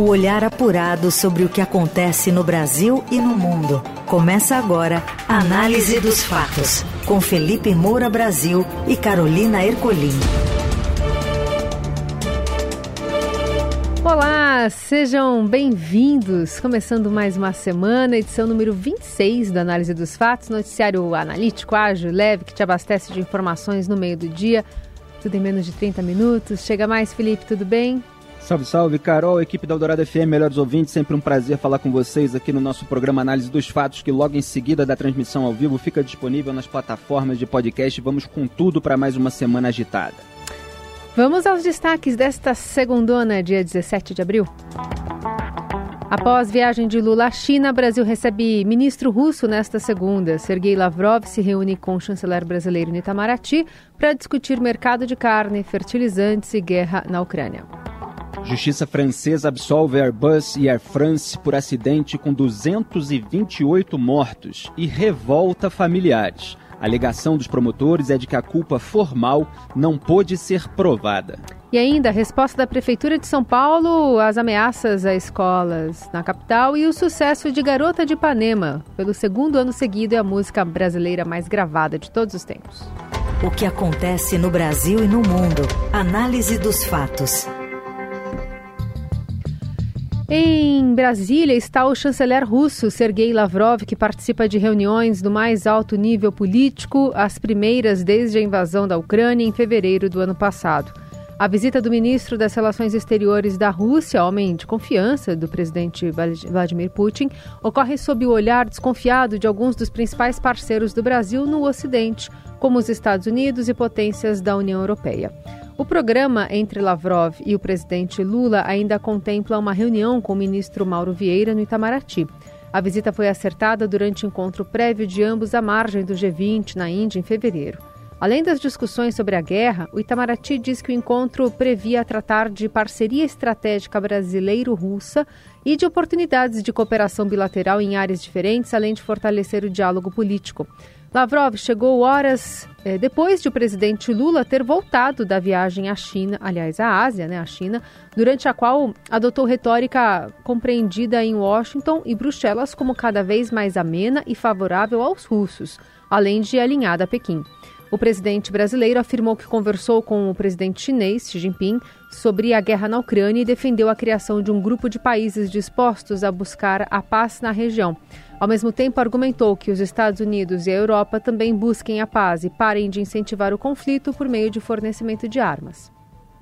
O olhar apurado sobre o que acontece no Brasil e no mundo. Começa agora a Análise dos Fatos, com Felipe Moura Brasil e Carolina Ercolim. Olá, sejam bem-vindos. Começando mais uma semana, edição número 26 da Análise dos Fatos, noticiário analítico, ágil, leve, que te abastece de informações no meio do dia, tudo em menos de 30 minutos. Chega mais, Felipe, tudo bem? Salve, salve, Carol, equipe da Eldorado FM, melhores ouvintes, sempre um prazer falar com vocês aqui no nosso programa Análise dos Fatos, que logo em seguida da transmissão ao vivo fica disponível nas plataformas de podcast. Vamos com tudo para mais uma semana agitada. Vamos aos destaques desta segundona, dia 17 de abril. Após viagem de Lula à China, Brasil recebe ministro russo nesta segunda. Sergei Lavrov se reúne com o chanceler brasileiro Itamaraty para discutir mercado de carne, fertilizantes e guerra na Ucrânia. Justiça francesa absolve Airbus e Air France por acidente com 228 mortos e revolta familiares. A alegação dos promotores é de que a culpa formal não pôde ser provada. E ainda a resposta da Prefeitura de São Paulo às ameaças a escolas na capital e o sucesso de Garota de Ipanema. Pelo segundo ano seguido, é a música brasileira mais gravada de todos os tempos. O que acontece no Brasil e no mundo. Análise dos fatos. Em Brasília está o chanceler russo Sergei Lavrov, que participa de reuniões do mais alto nível político, as primeiras desde a invasão da Ucrânia em fevereiro do ano passado. A visita do ministro das Relações Exteriores da Rússia, homem de confiança do presidente Vladimir Putin, ocorre sob o olhar desconfiado de alguns dos principais parceiros do Brasil no Ocidente, como os Estados Unidos e potências da União Europeia. O programa entre Lavrov e o presidente Lula ainda contempla uma reunião com o ministro Mauro Vieira no Itamaraty. A visita foi acertada durante encontro prévio de ambos à margem do G20 na Índia em fevereiro. Além das discussões sobre a guerra, o Itamaraty diz que o encontro previa tratar de parceria estratégica brasileiro-russa e de oportunidades de cooperação bilateral em áreas diferentes, além de fortalecer o diálogo político. Lavrov chegou horas eh, depois de o presidente Lula ter voltado da viagem à China, aliás, à Ásia, né, à China, durante a qual adotou retórica compreendida em Washington e Bruxelas como cada vez mais amena e favorável aos russos, além de alinhada a Pequim. O presidente brasileiro afirmou que conversou com o presidente chinês, Xi Jinping, sobre a guerra na Ucrânia e defendeu a criação de um grupo de países dispostos a buscar a paz na região. Ao mesmo tempo, argumentou que os Estados Unidos e a Europa também busquem a paz e parem de incentivar o conflito por meio de fornecimento de armas.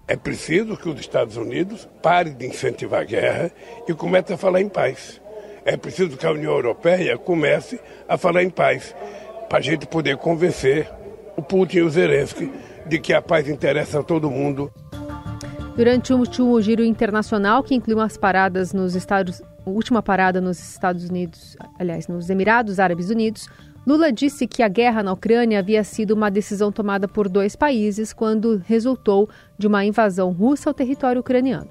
É preciso que os Estados Unidos pare de incentivar a guerra e comece a falar em paz. É preciso que a União Europeia comece a falar em paz, para a gente poder convencer o Putin e o Zelensky de que a paz interessa a todo mundo. Durante o último giro internacional, que inclui umas paradas nos Estados última parada nos Estados Unidos, aliás, nos Emirados Árabes Unidos, Lula disse que a guerra na Ucrânia havia sido uma decisão tomada por dois países quando resultou de uma invasão russa ao território ucraniano.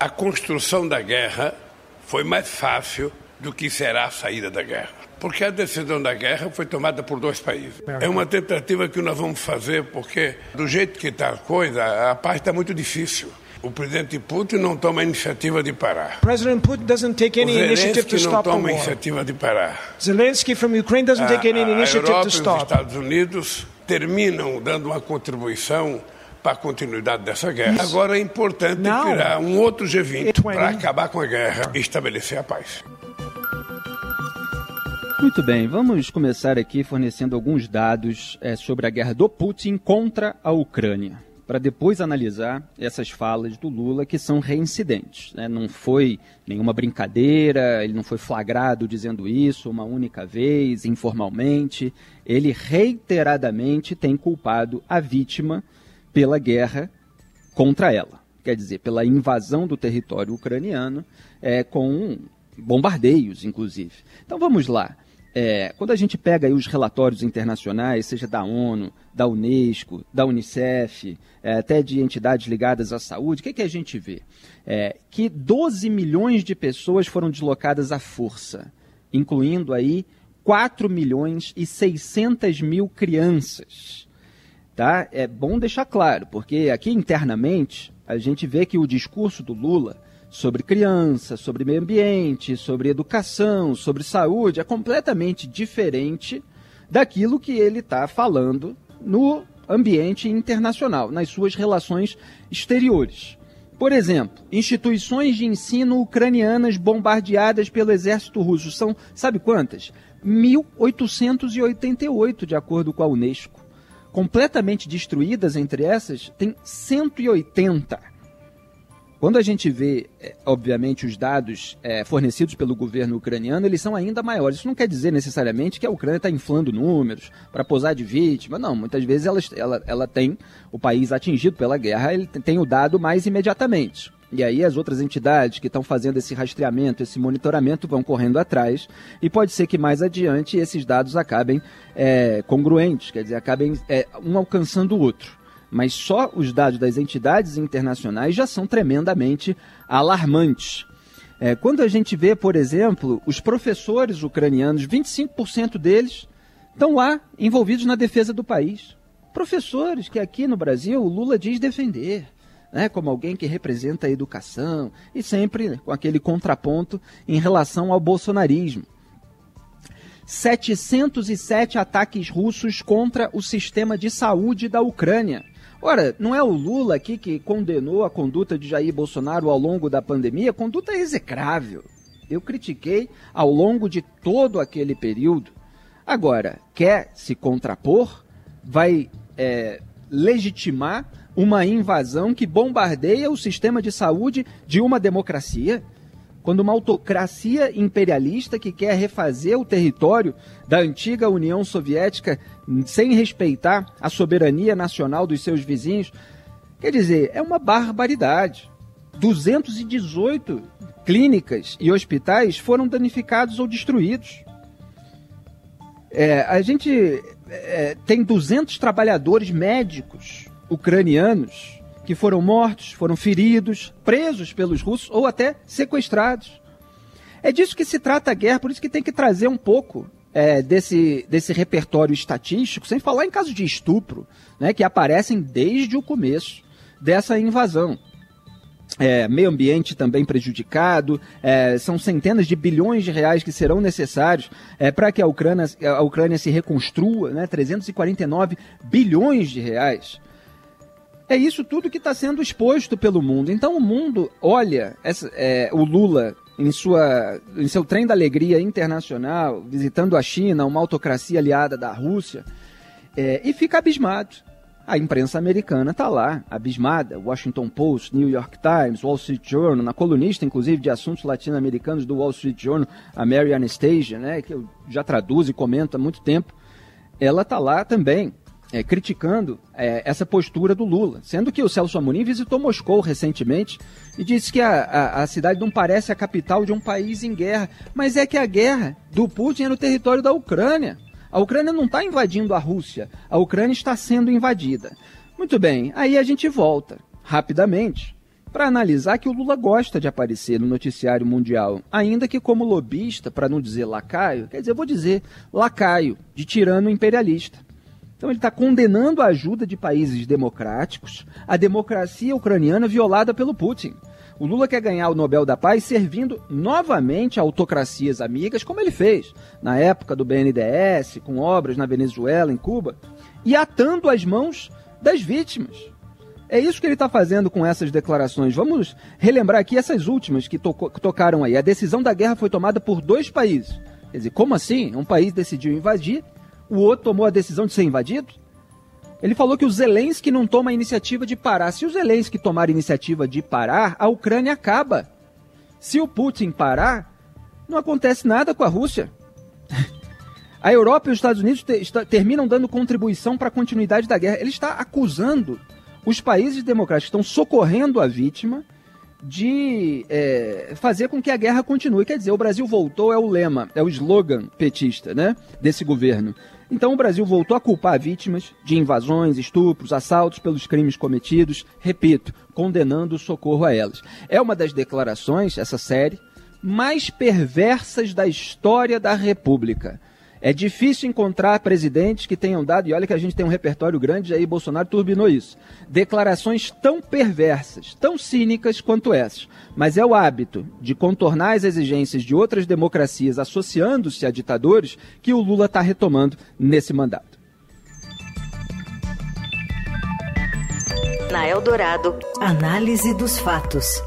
A construção da guerra foi mais fácil do que será a saída da guerra. Porque a decisão da guerra foi tomada por dois países. É uma tentativa que nós vamos fazer, porque do jeito que está a coisa, a paz está muito difícil. O presidente Putin não toma a iniciativa de parar. President Putin doesn't take any initiative to stop the war. não toma a iniciativa de parar. Zelensky from Ukraine doesn't take any initiative a Europa to stop. Os Estados Unidos terminam dando uma contribuição para a continuidade dessa guerra. Agora é importante Now, criar um outro G20 para acabar com a guerra e estabelecer a paz. Muito bem, vamos começar aqui fornecendo alguns dados é, sobre a guerra do Putin contra a Ucrânia para depois analisar essas falas do Lula que são reincidentes. Né? Não foi nenhuma brincadeira, ele não foi flagrado dizendo isso uma única vez, informalmente. Ele reiteradamente tem culpado a vítima pela guerra contra ela. Quer dizer, pela invasão do território ucraniano, é, com bombardeios, inclusive. Então vamos lá. É, quando a gente pega os relatórios internacionais, seja da ONU, da Unesco, da Unicef, é, até de entidades ligadas à saúde, o que, que a gente vê? É, que 12 milhões de pessoas foram deslocadas à força, incluindo aí 4 milhões e 600 mil crianças. Tá? É bom deixar claro, porque aqui internamente a gente vê que o discurso do Lula sobre criança, sobre meio ambiente, sobre educação, sobre saúde, é completamente diferente daquilo que ele está falando no ambiente internacional, nas suas relações exteriores. Por exemplo, instituições de ensino ucranianas bombardeadas pelo exército russo são, sabe quantas? 1888, de acordo com a Unesco. Completamente destruídas entre essas, tem 180. Quando a gente vê, é, obviamente, os dados é, fornecidos pelo governo ucraniano, eles são ainda maiores. Isso não quer dizer necessariamente que a Ucrânia está inflando números para posar de vítima. Não, muitas vezes ela, ela, ela tem o país atingido pela guerra, ele tem o dado mais imediatamente. E aí as outras entidades que estão fazendo esse rastreamento, esse monitoramento vão correndo atrás e pode ser que mais adiante esses dados acabem é, congruentes, quer dizer, acabem é, um alcançando o outro mas só os dados das entidades internacionais já são tremendamente alarmantes. É, quando a gente vê, por exemplo, os professores ucranianos, 25% deles estão lá envolvidos na defesa do país. Professores que aqui no Brasil o Lula diz defender, né, como alguém que representa a educação e sempre com aquele contraponto em relação ao bolsonarismo. 707 ataques russos contra o sistema de saúde da Ucrânia. Ora, não é o Lula aqui que condenou a conduta de Jair Bolsonaro ao longo da pandemia? Conduta execrável. Eu critiquei ao longo de todo aquele período. Agora, quer se contrapor? Vai é, legitimar uma invasão que bombardeia o sistema de saúde de uma democracia? Quando uma autocracia imperialista que quer refazer o território da antiga União Soviética sem respeitar a soberania nacional dos seus vizinhos, quer dizer, é uma barbaridade. 218 clínicas e hospitais foram danificados ou destruídos. É, a gente é, tem 200 trabalhadores médicos ucranianos que foram mortos, foram feridos, presos pelos russos ou até sequestrados. É disso que se trata a guerra, por isso que tem que trazer um pouco é, desse, desse repertório estatístico, sem falar em casos de estupro, né, que aparecem desde o começo dessa invasão. É, meio ambiente também prejudicado, é, são centenas de bilhões de reais que serão necessários é, para que a Ucrânia, a Ucrânia se reconstrua, né, 349 bilhões de reais. É isso tudo que está sendo exposto pelo mundo. Então o mundo olha essa, é, o Lula em, sua, em seu trem da alegria internacional, visitando a China, uma autocracia aliada da Rússia, é, e fica abismado. A imprensa americana está lá, abismada. Washington Post, New York Times, Wall Street Journal, na colunista, inclusive, de assuntos latino-americanos do Wall Street Journal, a Mary Anastasia, né, que eu já traduzo e comento há muito tempo, ela está lá também é, criticando é, essa postura do Lula, sendo que o Celso Amorim visitou Moscou recentemente e disse que a, a, a, cidade não parece a capital de um país em guerra, mas é que a guerra do Putin é no território da Ucrânia. A Ucrânia não está invadindo a Rússia, a Ucrânia está sendo invadida. Muito bem, aí a gente volta rapidamente para analisar que o Lula gosta de aparecer no noticiário mundial, ainda que como lobista, para não dizer lacaio, quer dizer, vou dizer lacaio de tirano imperialista. Então ele está condenando a ajuda de países democráticos, a democracia ucraniana violada pelo Putin. O Lula quer ganhar o Nobel da Paz servindo novamente a autocracias amigas, como ele fez na época do BNDES, com obras na Venezuela, em Cuba, e atando as mãos das vítimas. É isso que ele está fazendo com essas declarações. Vamos relembrar aqui essas últimas que, que tocaram aí. A decisão da guerra foi tomada por dois países. Quer dizer, como assim? Um país decidiu invadir o outro tomou a decisão de ser invadido? Ele falou que o Zelensky não toma a iniciativa de parar. Se o Zelensky tomar a iniciativa de parar, a Ucrânia acaba. Se o Putin parar, não acontece nada com a Rússia. A Europa e os Estados Unidos te, terminam dando contribuição para a continuidade da guerra. Ele está acusando os países democráticos que estão socorrendo a vítima de é, fazer com que a guerra continue. Quer dizer, o Brasil voltou é o lema, é o slogan petista né, desse governo. Então o Brasil voltou a culpar vítimas de invasões, estupros, assaltos pelos crimes cometidos, repito, condenando o socorro a elas. É uma das declarações, essa série, mais perversas da história da República. É difícil encontrar presidentes que tenham dado, e olha que a gente tem um repertório grande, aí Bolsonaro turbinou isso, declarações tão perversas, tão cínicas quanto essas. Mas é o hábito de contornar as exigências de outras democracias associando-se a ditadores que o Lula está retomando nesse mandato. Na Eldorado, análise dos fatos.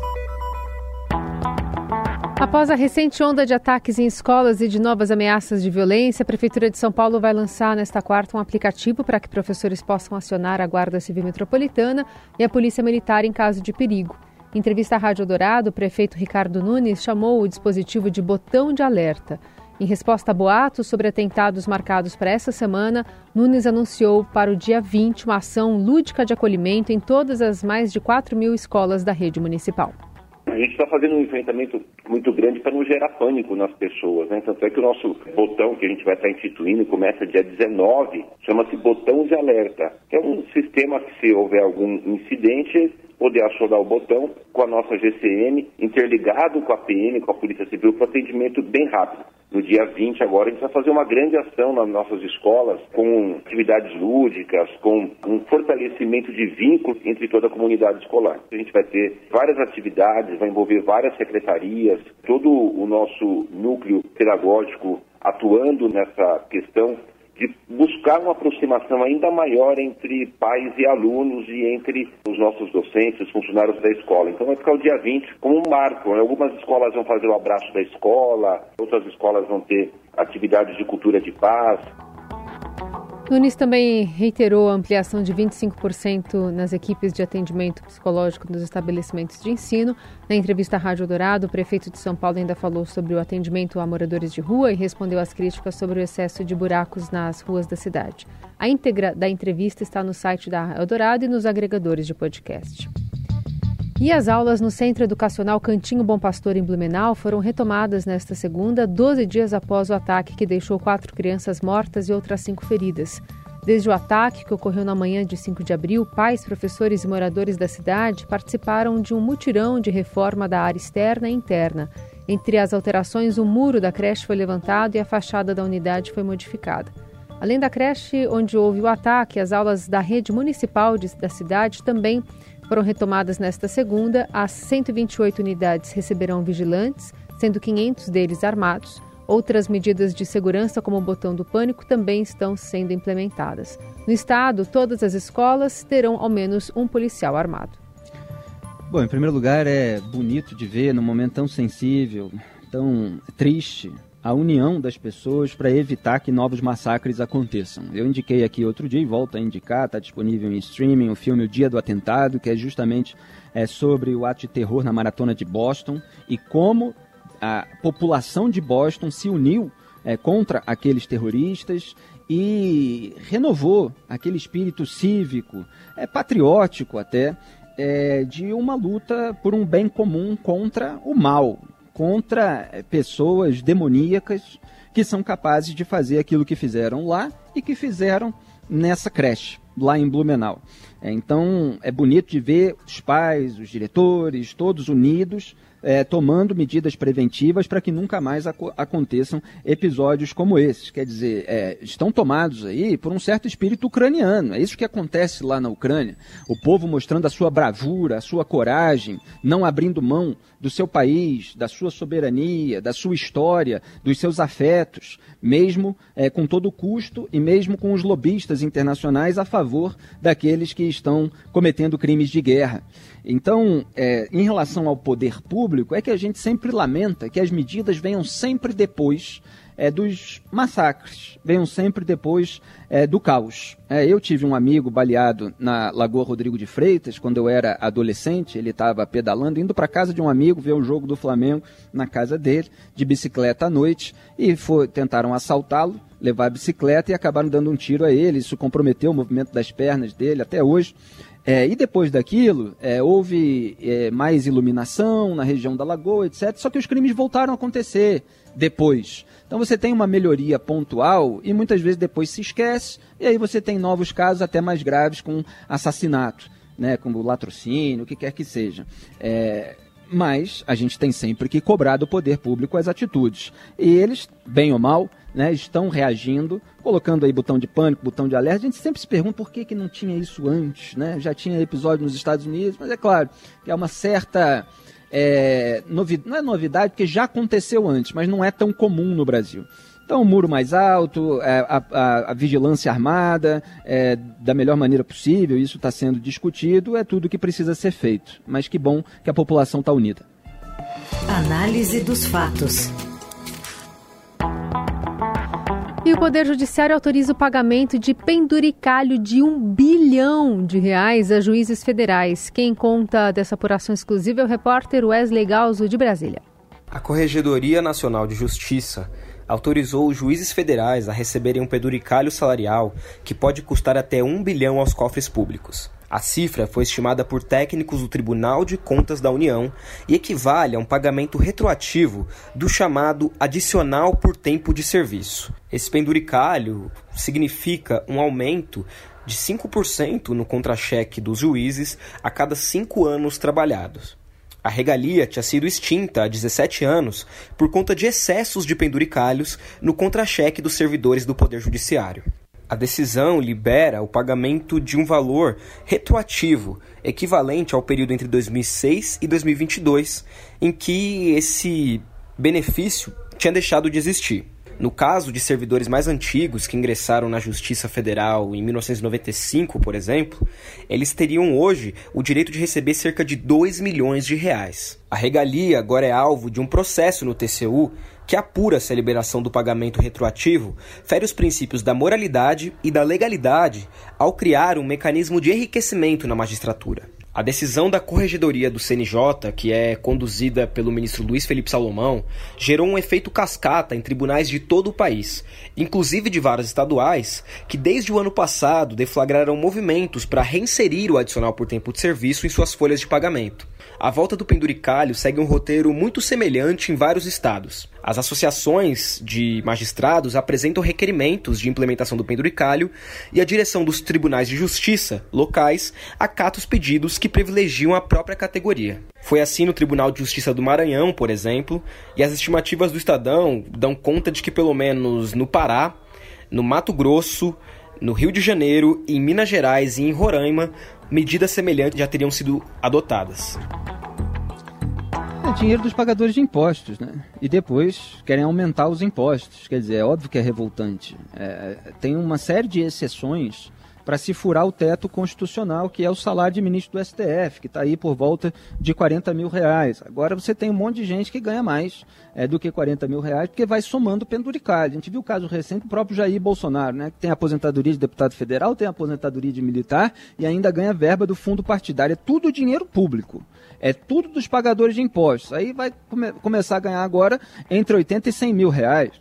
Após a recente onda de ataques em escolas e de novas ameaças de violência, a Prefeitura de São Paulo vai lançar nesta quarta um aplicativo para que professores possam acionar a Guarda Civil Metropolitana e a Polícia Militar em caso de perigo. Em entrevista à Rádio Dourado, o prefeito Ricardo Nunes chamou o dispositivo de botão de alerta. Em resposta a boatos sobre atentados marcados para essa semana, Nunes anunciou para o dia 20 uma ação lúdica de acolhimento em todas as mais de 4 mil escolas da rede municipal. A gente está fazendo um enfrentamento muito grande para não gerar pânico nas pessoas, né? Tanto é que o nosso botão que a gente vai estar instituindo começa dia 19, chama-se botão de alerta, é um sistema que se houver algum incidente, poder acionar o botão com a nossa GCM, interligado com a PM, com a Polícia Civil, para atendimento bem rápido. No dia 20 agora, a gente vai fazer uma grande ação nas nossas escolas, com atividades lúdicas, com um fortalecimento de vínculos entre toda a comunidade escolar. A gente vai ter várias atividades, vai envolver várias secretarias, todo o nosso núcleo pedagógico atuando nessa questão de buscar uma aproximação ainda maior entre pais e alunos e entre os nossos docentes, os funcionários da escola. Então vai ficar o dia 20 como um marco. Né? Algumas escolas vão fazer o abraço da escola, outras escolas vão ter atividades de cultura de paz. Nunes também reiterou a ampliação de 25% nas equipes de atendimento psicológico nos estabelecimentos de ensino. Na entrevista à Rádio Dourado, o prefeito de São Paulo ainda falou sobre o atendimento a moradores de rua e respondeu às críticas sobre o excesso de buracos nas ruas da cidade. A íntegra da entrevista está no site da Eldorado e nos agregadores de podcast. E as aulas no Centro Educacional Cantinho Bom Pastor em Blumenau foram retomadas nesta segunda, 12 dias após o ataque que deixou quatro crianças mortas e outras cinco feridas. Desde o ataque, que ocorreu na manhã de 5 de abril, pais, professores e moradores da cidade participaram de um mutirão de reforma da área externa e interna. Entre as alterações, o muro da creche foi levantado e a fachada da unidade foi modificada. Além da creche onde houve o ataque, as aulas da rede municipal da cidade também foram retomadas nesta segunda. As 128 unidades receberão vigilantes, sendo 500 deles armados. Outras medidas de segurança, como o botão do pânico, também estão sendo implementadas. No estado, todas as escolas terão ao menos um policial armado. Bom, em primeiro lugar, é bonito de ver num momento tão sensível, tão triste, a união das pessoas para evitar que novos massacres aconteçam. Eu indiquei aqui outro dia e volto a indicar, está disponível em streaming o filme O Dia do Atentado, que é justamente é, sobre o ato de terror na maratona de Boston e como a população de Boston se uniu é, contra aqueles terroristas e renovou aquele espírito cívico, é, patriótico até, é, de uma luta por um bem comum contra o mal, contra pessoas demoníacas que são capazes de fazer aquilo que fizeram lá e que fizeram nessa creche, lá em Blumenau. É, então é bonito de ver os pais, os diretores, todos unidos é, tomando medidas preventivas para que nunca mais ac aconteçam episódios como esses. Quer dizer, é, estão tomados aí por um certo espírito ucraniano. É isso que acontece lá na Ucrânia. O povo mostrando a sua bravura, a sua coragem, não abrindo mão do seu país, da sua soberania, da sua história, dos seus afetos, mesmo é, com todo o custo e mesmo com os lobistas internacionais a favor daqueles que estão cometendo crimes de guerra. Então, é, em relação ao poder público, é que a gente sempre lamenta que as medidas venham sempre depois é, dos massacres, venham sempre depois é, do caos. É, eu tive um amigo baleado na Lagoa Rodrigo de Freitas, quando eu era adolescente, ele estava pedalando, indo para casa de um amigo ver o jogo do Flamengo na casa dele, de bicicleta à noite, e foi, tentaram assaltá-lo, levar a bicicleta e acabaram dando um tiro a ele. Isso comprometeu o movimento das pernas dele até hoje. É, e depois daquilo, é, houve é, mais iluminação na região da lagoa, etc. Só que os crimes voltaram a acontecer depois. Então você tem uma melhoria pontual e muitas vezes depois se esquece, e aí você tem novos casos até mais graves com assassinato, né, como latrocínio, o que quer que seja. É, mas a gente tem sempre que cobrar do poder público as atitudes. E eles, bem ou mal, né, estão reagindo, colocando aí botão de pânico, botão de alerta. A gente sempre se pergunta por que, que não tinha isso antes, né? Já tinha episódio nos Estados Unidos, mas é claro que é uma certa é, não é novidade, porque já aconteceu antes, mas não é tão comum no Brasil. Então, o muro mais alto, é, a, a, a, vigilância armada, é, da melhor maneira possível, isso está sendo discutido, é tudo que precisa ser feito. Mas que bom que a população está unida. Análise dos fatos. E o Poder Judiciário autoriza o pagamento de penduricalho de um bilhão de reais a juízes federais. Quem conta dessa apuração exclusiva é o repórter Wesley Galzo, de Brasília. A Corregedoria Nacional de Justiça autorizou os juízes federais a receberem um penduricalho salarial que pode custar até um bilhão aos cofres públicos. A cifra foi estimada por técnicos do Tribunal de Contas da União e equivale a um pagamento retroativo do chamado adicional por tempo de serviço. Esse penduricalho significa um aumento de 5% no contra-cheque dos juízes a cada cinco anos trabalhados. A regalia tinha sido extinta há 17 anos por conta de excessos de penduricalhos no contra-cheque dos servidores do Poder Judiciário. A decisão libera o pagamento de um valor retroativo, equivalente ao período entre 2006 e 2022, em que esse benefício tinha deixado de existir. No caso de servidores mais antigos que ingressaram na Justiça Federal em 1995, por exemplo, eles teriam hoje o direito de receber cerca de 2 milhões de reais. A regalia agora é alvo de um processo no TCU que apura se a liberação do pagamento retroativo fere os princípios da moralidade e da legalidade ao criar um mecanismo de enriquecimento na magistratura. A decisão da Corregedoria do CNJ, que é conduzida pelo ministro Luiz Felipe Salomão, gerou um efeito cascata em tribunais de todo o país, inclusive de vários estaduais, que desde o ano passado deflagraram movimentos para reinserir o adicional por tempo de serviço em suas folhas de pagamento. A volta do penduricalho segue um roteiro muito semelhante em vários estados. As associações de magistrados apresentam requerimentos de implementação do penduricalho e a direção dos tribunais de justiça locais acata os pedidos que privilegiam a própria categoria. Foi assim no Tribunal de Justiça do Maranhão, por exemplo, e as estimativas do Estadão dão conta de que pelo menos no Pará, no Mato Grosso, no Rio de Janeiro, em Minas Gerais e em Roraima, medidas semelhantes já teriam sido adotadas. É dinheiro dos pagadores de impostos, né? E depois querem aumentar os impostos. Quer dizer, é óbvio que é revoltante. É, tem uma série de exceções para se furar o teto constitucional, que é o salário de ministro do STF, que está aí por volta de 40 mil reais. Agora você tem um monte de gente que ganha mais é, do que 40 mil reais, porque vai somando penduricalho. A gente viu o caso recente do próprio Jair Bolsonaro, né, que tem aposentadoria de deputado federal, tem aposentadoria de militar e ainda ganha verba do fundo partidário. É tudo dinheiro público. É tudo dos pagadores de impostos. Aí vai come começar a ganhar agora entre 80 e 100 mil reais.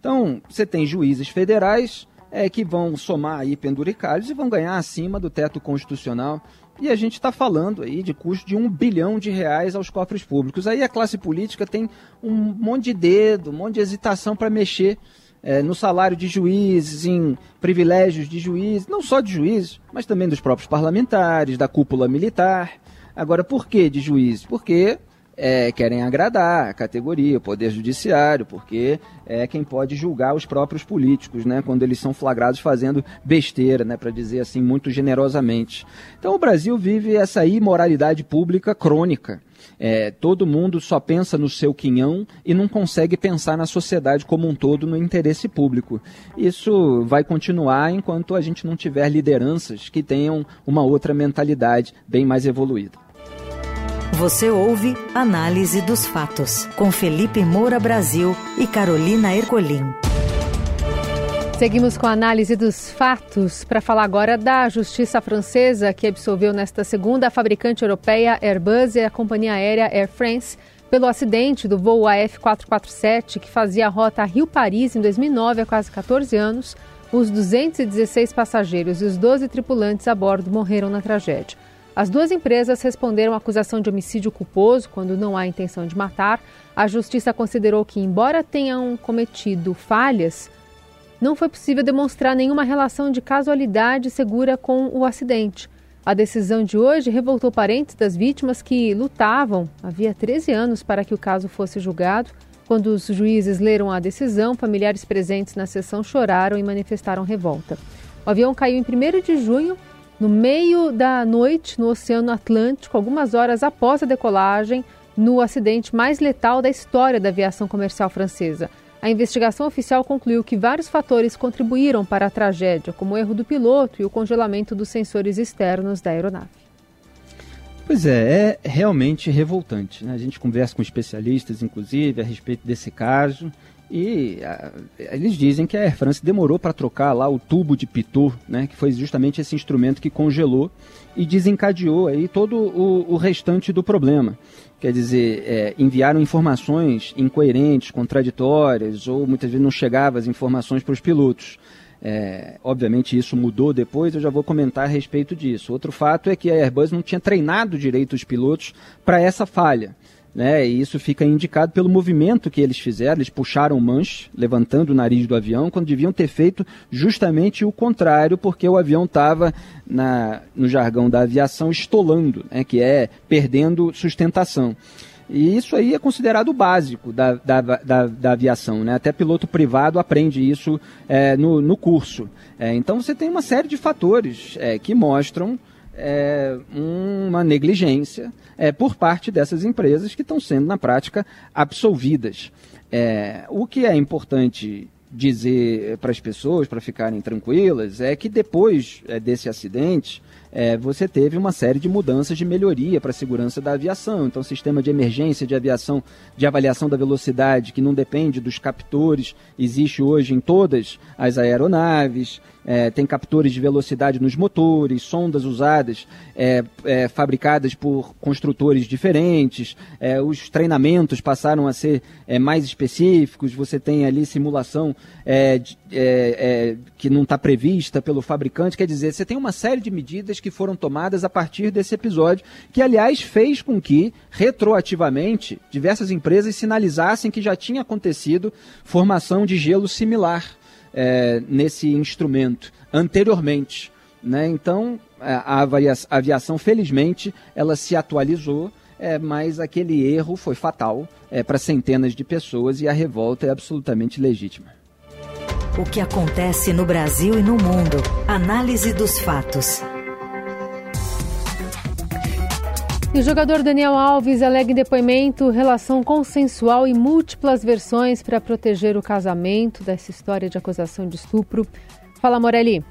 Então, você tem juízes federais é, que vão somar aí penduricalhos e vão ganhar acima do teto constitucional. E a gente está falando aí de custo de um bilhão de reais aos cofres públicos. Aí a classe política tem um monte de dedo, um monte de hesitação para mexer é, no salário de juízes, em privilégios de juízes, não só de juízes, mas também dos próprios parlamentares, da cúpula militar. Agora, por que de juízes? Porque é, querem agradar a categoria, o poder judiciário, porque é quem pode julgar os próprios políticos, né, quando eles são flagrados fazendo besteira, né, para dizer assim muito generosamente. Então o Brasil vive essa imoralidade pública crônica. É, todo mundo só pensa no seu quinhão e não consegue pensar na sociedade como um todo no interesse público. Isso vai continuar enquanto a gente não tiver lideranças que tenham uma outra mentalidade bem mais evoluída. Você ouve Análise dos Fatos, com Felipe Moura Brasil e Carolina Ercolim. Seguimos com a análise dos fatos para falar agora da justiça francesa que absolveu nesta segunda a fabricante europeia Airbus e a companhia aérea Air France pelo acidente do voo AF447 que fazia a rota Rio-Paris em 2009 há quase 14 anos. Os 216 passageiros e os 12 tripulantes a bordo morreram na tragédia. As duas empresas responderam à acusação de homicídio culposo quando não há intenção de matar. A justiça considerou que, embora tenham cometido falhas, não foi possível demonstrar nenhuma relação de casualidade segura com o acidente. A decisão de hoje revoltou parentes das vítimas que lutavam havia 13 anos para que o caso fosse julgado. Quando os juízes leram a decisão, familiares presentes na sessão choraram e manifestaram revolta. O avião caiu em 1 de junho, no meio da noite, no Oceano Atlântico, algumas horas após a decolagem, no acidente mais letal da história da aviação comercial francesa. A investigação oficial concluiu que vários fatores contribuíram para a tragédia, como o erro do piloto e o congelamento dos sensores externos da aeronave. Pois é, é realmente revoltante. Né? A gente conversa com especialistas, inclusive, a respeito desse caso. E a, eles dizem que a Air France demorou para trocar lá o tubo de pitot, né, que foi justamente esse instrumento que congelou e desencadeou aí todo o, o restante do problema. Quer dizer, é, enviaram informações incoerentes, contraditórias, ou muitas vezes não chegavam as informações para os pilotos. É, obviamente isso mudou depois, eu já vou comentar a respeito disso. Outro fato é que a Airbus não tinha treinado direito os pilotos para essa falha. Né? E isso fica indicado pelo movimento que eles fizeram. Eles puxaram o manche, levantando o nariz do avião, quando deviam ter feito justamente o contrário, porque o avião estava, no jargão da aviação, estolando, né? que é perdendo sustentação. E isso aí é considerado básico da, da, da, da aviação, né? Até piloto privado aprende isso é, no, no curso. É, então você tem uma série de fatores é, que mostram é, uma negligência é, por parte dessas empresas que estão sendo, na prática, absolvidas. É, o que é importante dizer para as pessoas, para ficarem tranquilas, é que depois é, desse acidente, é, você teve uma série de mudanças de melhoria para a segurança da aviação. Então, sistema de emergência de aviação, de avaliação da velocidade, que não depende dos captores, existe hoje em todas as aeronaves. É, tem captores de velocidade nos motores, sondas usadas, é, é, fabricadas por construtores diferentes, é, os treinamentos passaram a ser é, mais específicos, você tem ali simulação é, que não está prevista pelo fabricante, quer dizer, você tem uma série de medidas que foram tomadas a partir desse episódio, que aliás fez com que, retroativamente, diversas empresas sinalizassem que já tinha acontecido formação de gelo similar é, nesse instrumento anteriormente. Né? Então, é, a, a aviação, felizmente, ela se atualizou, é, mas aquele erro foi fatal é, para centenas de pessoas e a revolta é absolutamente legítima. O que acontece no Brasil e no mundo. Análise dos fatos. E o jogador Daniel Alves alega em depoimento relação consensual e múltiplas versões para proteger o casamento dessa história de acusação de estupro. Fala, Morelli.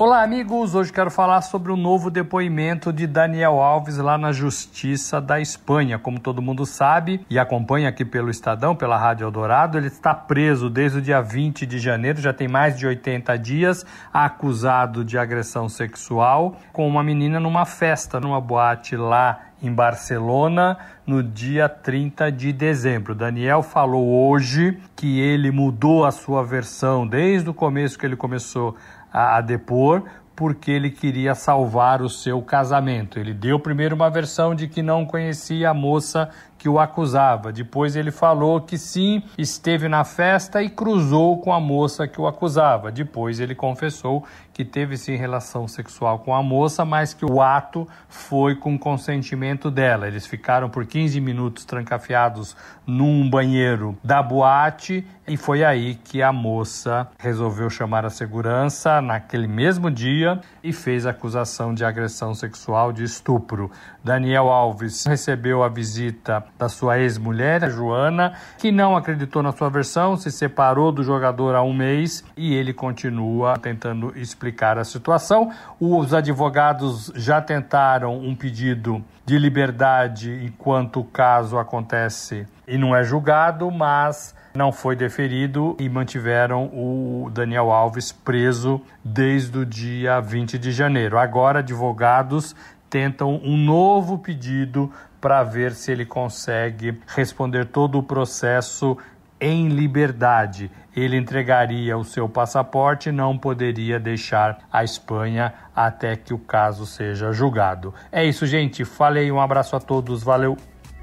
Olá, amigos. Hoje quero falar sobre o novo depoimento de Daniel Alves lá na Justiça da Espanha. Como todo mundo sabe e acompanha aqui pelo Estadão, pela Rádio Eldorado, ele está preso desde o dia 20 de janeiro, já tem mais de 80 dias, acusado de agressão sexual com uma menina numa festa, numa boate lá em Barcelona no dia 30 de dezembro. Daniel falou hoje que ele mudou a sua versão desde o começo que ele começou a, a depor, porque ele queria salvar o seu casamento. Ele deu primeiro uma versão de que não conhecia a moça que o acusava. Depois ele falou que sim, esteve na festa e cruzou com a moça que o acusava. Depois ele confessou que teve sim relação sexual com a moça, mas que o ato foi com consentimento dela. Eles ficaram por 15 minutos trancafiados num banheiro da boate e foi aí que a moça resolveu chamar a segurança naquele mesmo dia e fez acusação de agressão sexual de estupro. Daniel Alves recebeu a visita da sua ex-mulher, Joana, que não acreditou na sua versão, se separou do jogador há um mês e ele continua tentando explicar a situação. Os advogados já tentaram um pedido de liberdade enquanto o caso acontece e não é julgado, mas não foi deferido e mantiveram o Daniel Alves preso desde o dia 20 de janeiro. Agora, advogados tentam um novo pedido para ver se ele consegue responder todo o processo em liberdade. Ele entregaria o seu passaporte e não poderia deixar a Espanha até que o caso seja julgado. É isso, gente. Falei, um abraço a todos, valeu.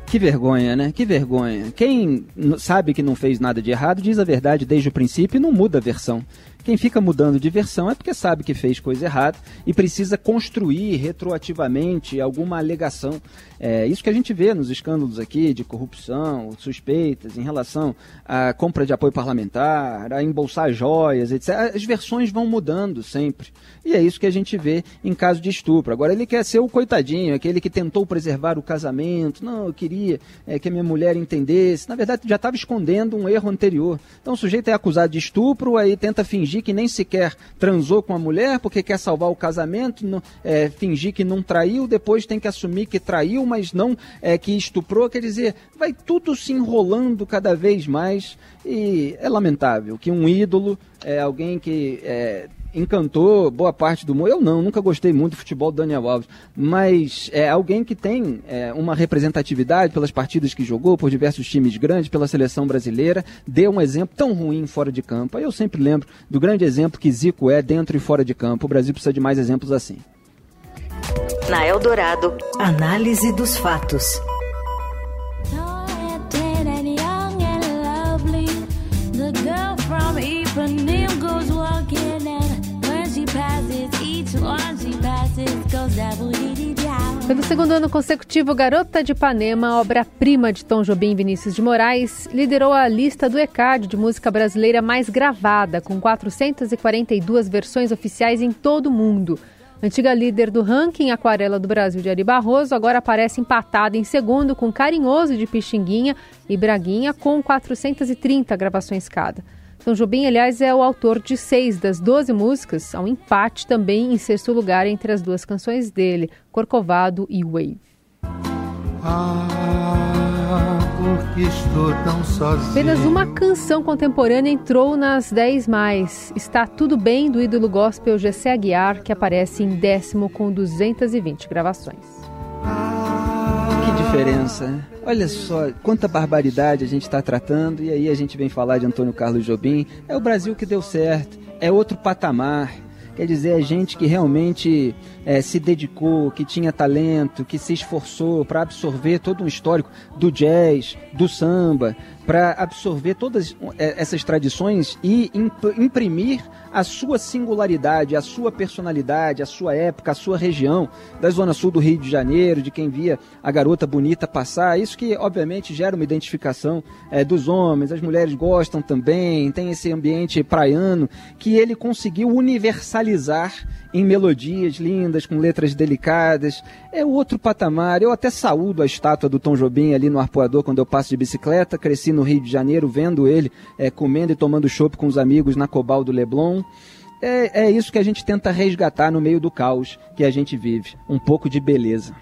Que vergonha, né? Que vergonha. Quem sabe que não fez nada de errado diz a verdade desde o princípio e não muda a versão. Quem fica mudando de versão é porque sabe que fez coisa errada e precisa construir retroativamente alguma alegação. É isso que a gente vê nos escândalos aqui de corrupção, suspeitas em relação à compra de apoio parlamentar, a embolsar joias, etc. As versões vão mudando sempre. E é isso que a gente vê em caso de estupro. Agora, ele quer ser o coitadinho, aquele que tentou preservar o casamento. Não, eu queria é, que a minha mulher entendesse. Na verdade, já estava escondendo um erro anterior. Então, o sujeito é acusado de estupro, aí tenta fingir que nem sequer transou com a mulher porque quer salvar o casamento, não, é, fingir que não traiu, depois tem que assumir que traiu, mas não é, que estuprou. Quer dizer, vai tudo se enrolando cada vez mais e é lamentável que um ídolo, é, alguém que é, encantou boa parte do mundo. Eu não, nunca gostei muito do futebol do Daniel Alves, mas é alguém que tem é, uma representatividade pelas partidas que jogou, por diversos times grandes, pela seleção brasileira, deu um exemplo tão ruim fora de campo. Eu sempre lembro do grande exemplo que Zico é dentro e fora de campo. O Brasil precisa de mais exemplos assim. Na Eldorado, análise dos fatos. Pelo segundo ano consecutivo, Garota de Ipanema, obra-prima de Tom Jobim Vinícius de Moraes, liderou a lista do ECAD de música brasileira mais gravada, com 442 versões oficiais em todo o mundo. Antiga líder do ranking Aquarela do Brasil de Ari Barroso, agora aparece empatada em segundo com Carinhoso de Pixinguinha e Braguinha, com 430 gravações cada. Tom Jobim, aliás, é o autor de seis das doze músicas, ao empate também em sexto lugar entre as duas canções dele, Corcovado e Wave. Ah, porque estou tão sozinho. Apenas uma canção contemporânea entrou nas 10 mais. Está Tudo Bem, do ídolo gospel Gessé Aguiar, que aparece em décimo com 220 gravações. Que diferença, né? Olha só quanta barbaridade a gente está tratando e aí a gente vem falar de Antônio Carlos Jobim. É o Brasil que deu certo, é outro patamar. Quer dizer, é gente que realmente é, se dedicou, que tinha talento, que se esforçou para absorver todo um histórico do jazz, do samba, para absorver todas é, essas tradições e imprimir a sua singularidade, a sua personalidade, a sua época, a sua região, da zona sul do Rio de Janeiro, de quem via a garota bonita passar. Isso que, obviamente, gera uma identificação é, dos homens, as mulheres gostam também, tem esse ambiente praiano que ele conseguiu universalizar em melodias lindas, com letras delicadas. É outro patamar. Eu até saúdo a estátua do Tom Jobim ali no Arpoador quando eu passo de bicicleta. Cresci no Rio de Janeiro vendo ele é, comendo e tomando chopp com os amigos na Cobal do Leblon. É, é isso que a gente tenta resgatar no meio do caos que a gente vive. Um pouco de beleza.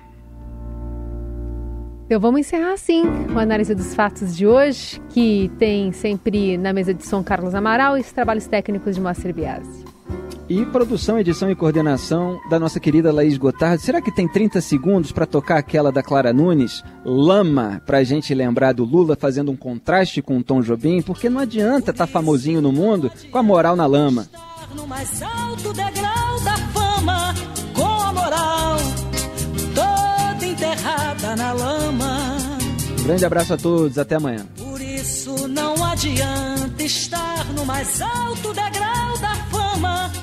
Então vamos encerrar assim o análise dos fatos de hoje, que tem sempre na mesa de som Carlos Amaral e os trabalhos técnicos de Moacir Biasi. E produção, edição e coordenação da nossa querida Laís Gotardo. Será que tem 30 segundos para tocar aquela da Clara Nunes? Lama, para a gente lembrar do Lula fazendo um contraste com o Tom Jobim, porque não adianta estar tá famosinho no mundo com a moral na lama. No mais alto degrau da fama, com a moral toda enterrada na lama. Grande abraço a todos, até amanhã. Por isso não adianta estar no mais alto degrau da fama